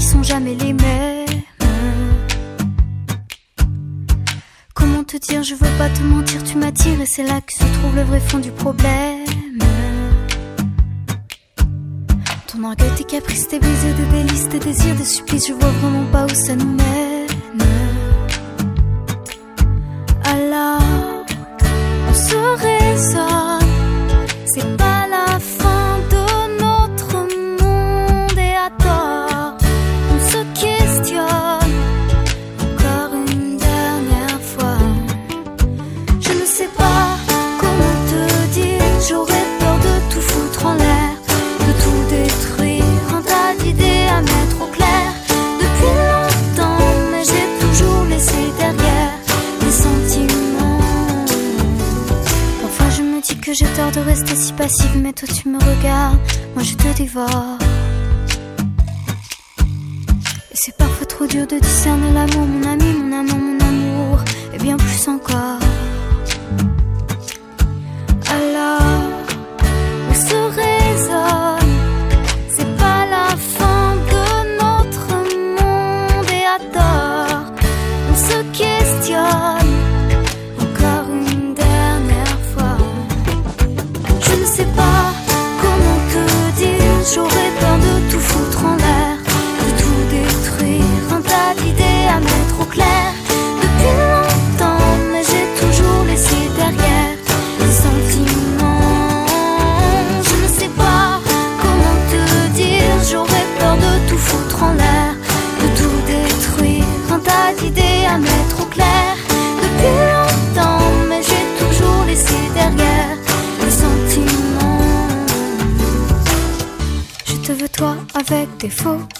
qui sont jamais les mêmes. Comment te dire, je veux pas te mentir, tu m'attires et c'est là que se trouve le vrai fond du problème. Ton orgueil, tes caprices, tes baisers, des délices, tes désirs, des supplices, je vois vraiment pas où ça nous mène. J'ai tort de rester si passive, mais toi tu me regardes, moi je te dévore. Et c'est parfois trop dur de discerner l'amour, mon ami, mon amant, mon amour, et bien plus encore.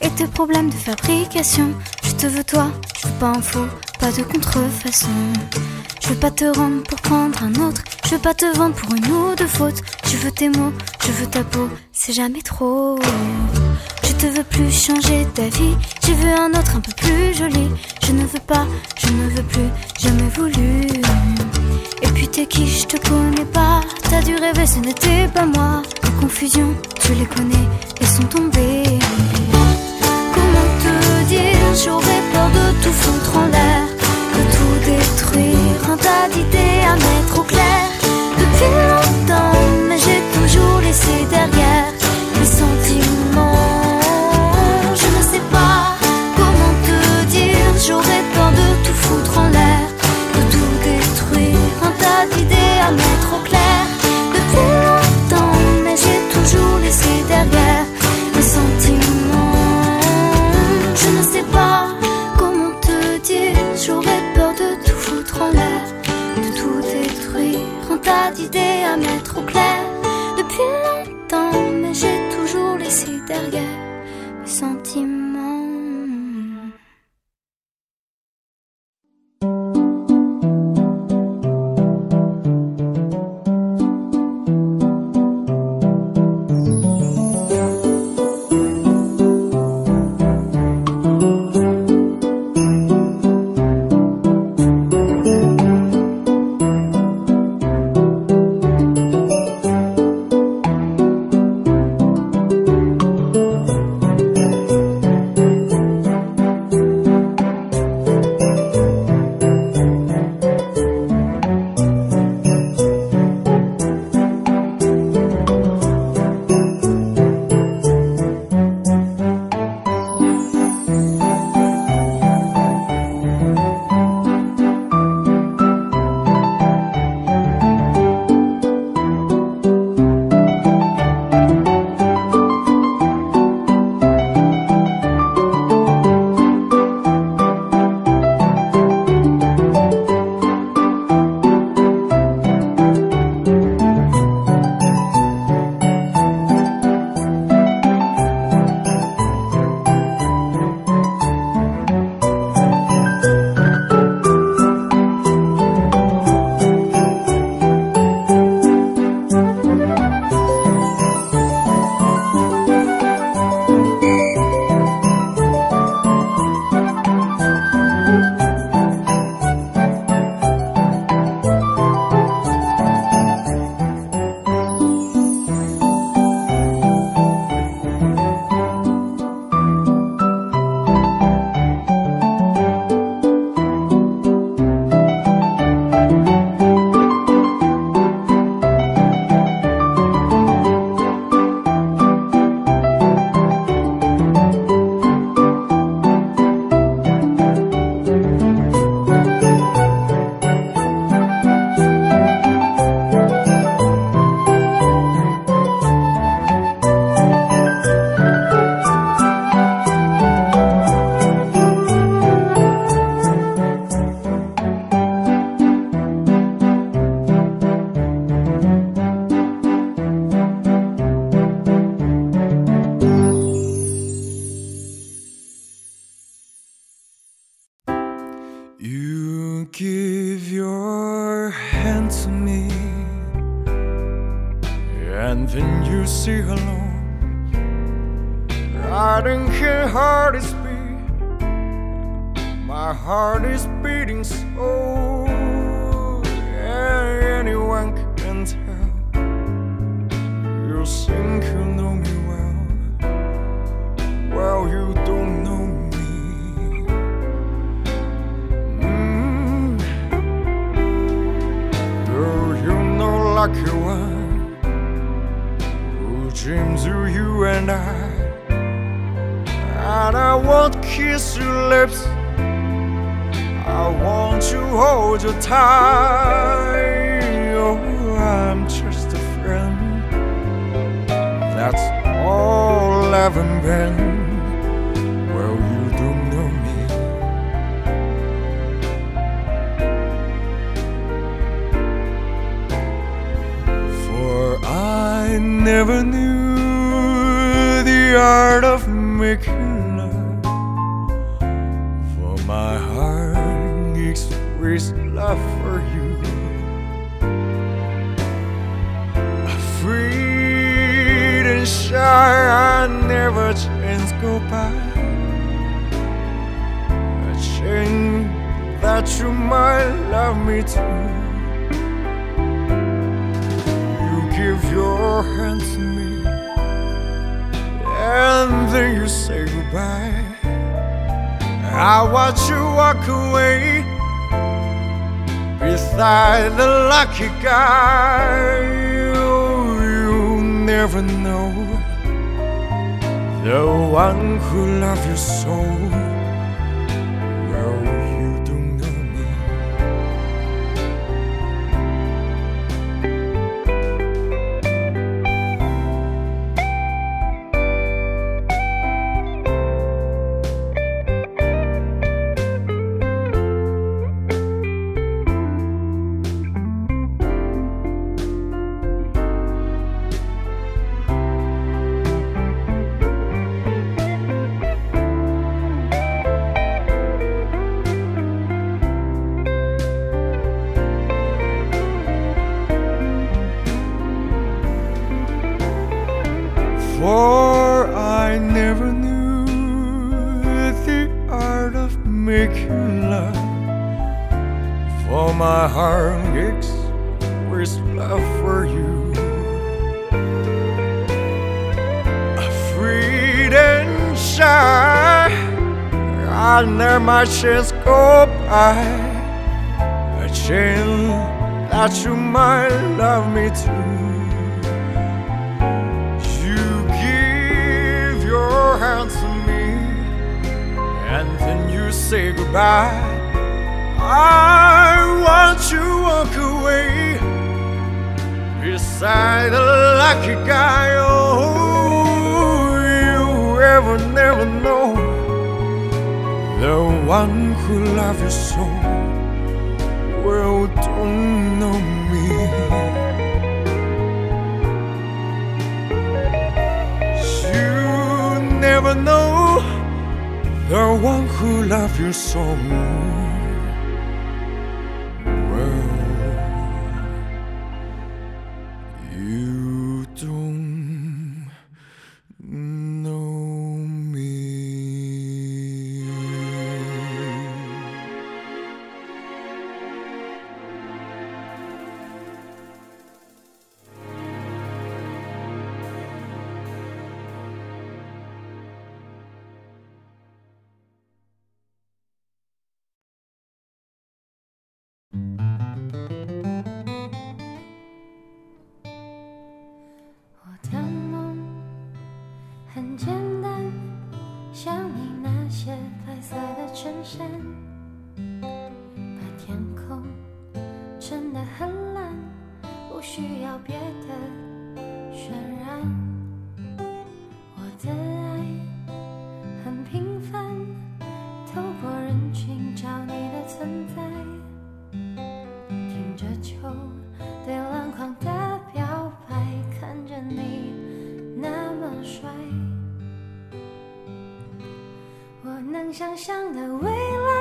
Et tes problèmes de fabrication. Je te veux toi, je veux pas un faux, pas de contrefaçon. Je veux pas te rendre pour prendre un autre. Je veux pas te vendre pour une ou deux fautes. Je veux tes mots, je veux ta peau, c'est jamais trop. Je te veux plus changer ta vie. Je veux un autre un peu plus joli. Je ne veux pas, je ne veux plus, jamais voulu. Et puis t'es qui, je te connais pas. T'as dû rêver, ce n'était pas moi. Les confusions, tu les connais, elles sont tombées. Heart is beating so. Yeah, anyone can tell. You think you know me well, well you don't know me. Mm. Girl, you know lucky one who dreams of you and I. And I won't kiss your lips. I want to hold you tight. Oh, I'm just a friend. That's all I've been. Well, you don't know me. For I never knew the art of making for you. And shy, I never chance go by. A chance that you might love me too. You give your hand to me, and then you say goodbye. I watch you walk away beside the lucky guy. You, you never know the one who loves you so. Making love. For my heart aches with love for you. Afraid and shy, I let my chance go by. A chance that you might love me too. You give your hands and then you say goodbye. I want you walk away beside a lucky guy. Oh, you ever never know the one who loves you so well. Don't know me. You never know the one who loves you so well.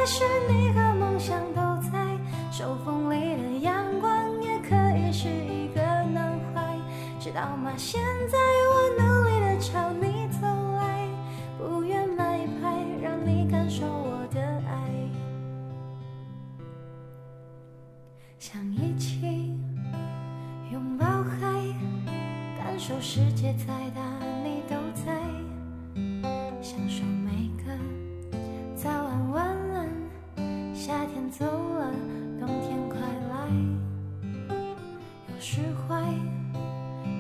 来是你和梦想都在，手缝里的阳光也可以是一个男孩。知道吗？现在走了，冬天快来，有时坏。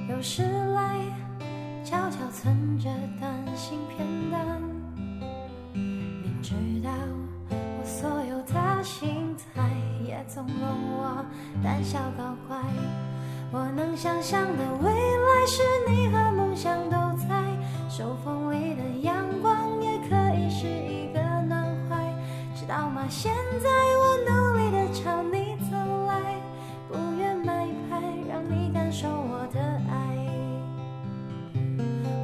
有时来，悄悄存着短信片段。明知道我所有的心态，也纵容我胆小搞怪。我能想象的未来是你和梦想都在，手风里现在我努力的朝你走来，不愿买牌，让你感受我的爱。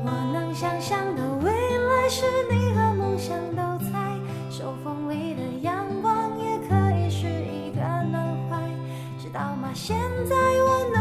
我能想象的未来是你和梦想都在，手风里的阳光也可以是一个暖怀，知道吗？现在我能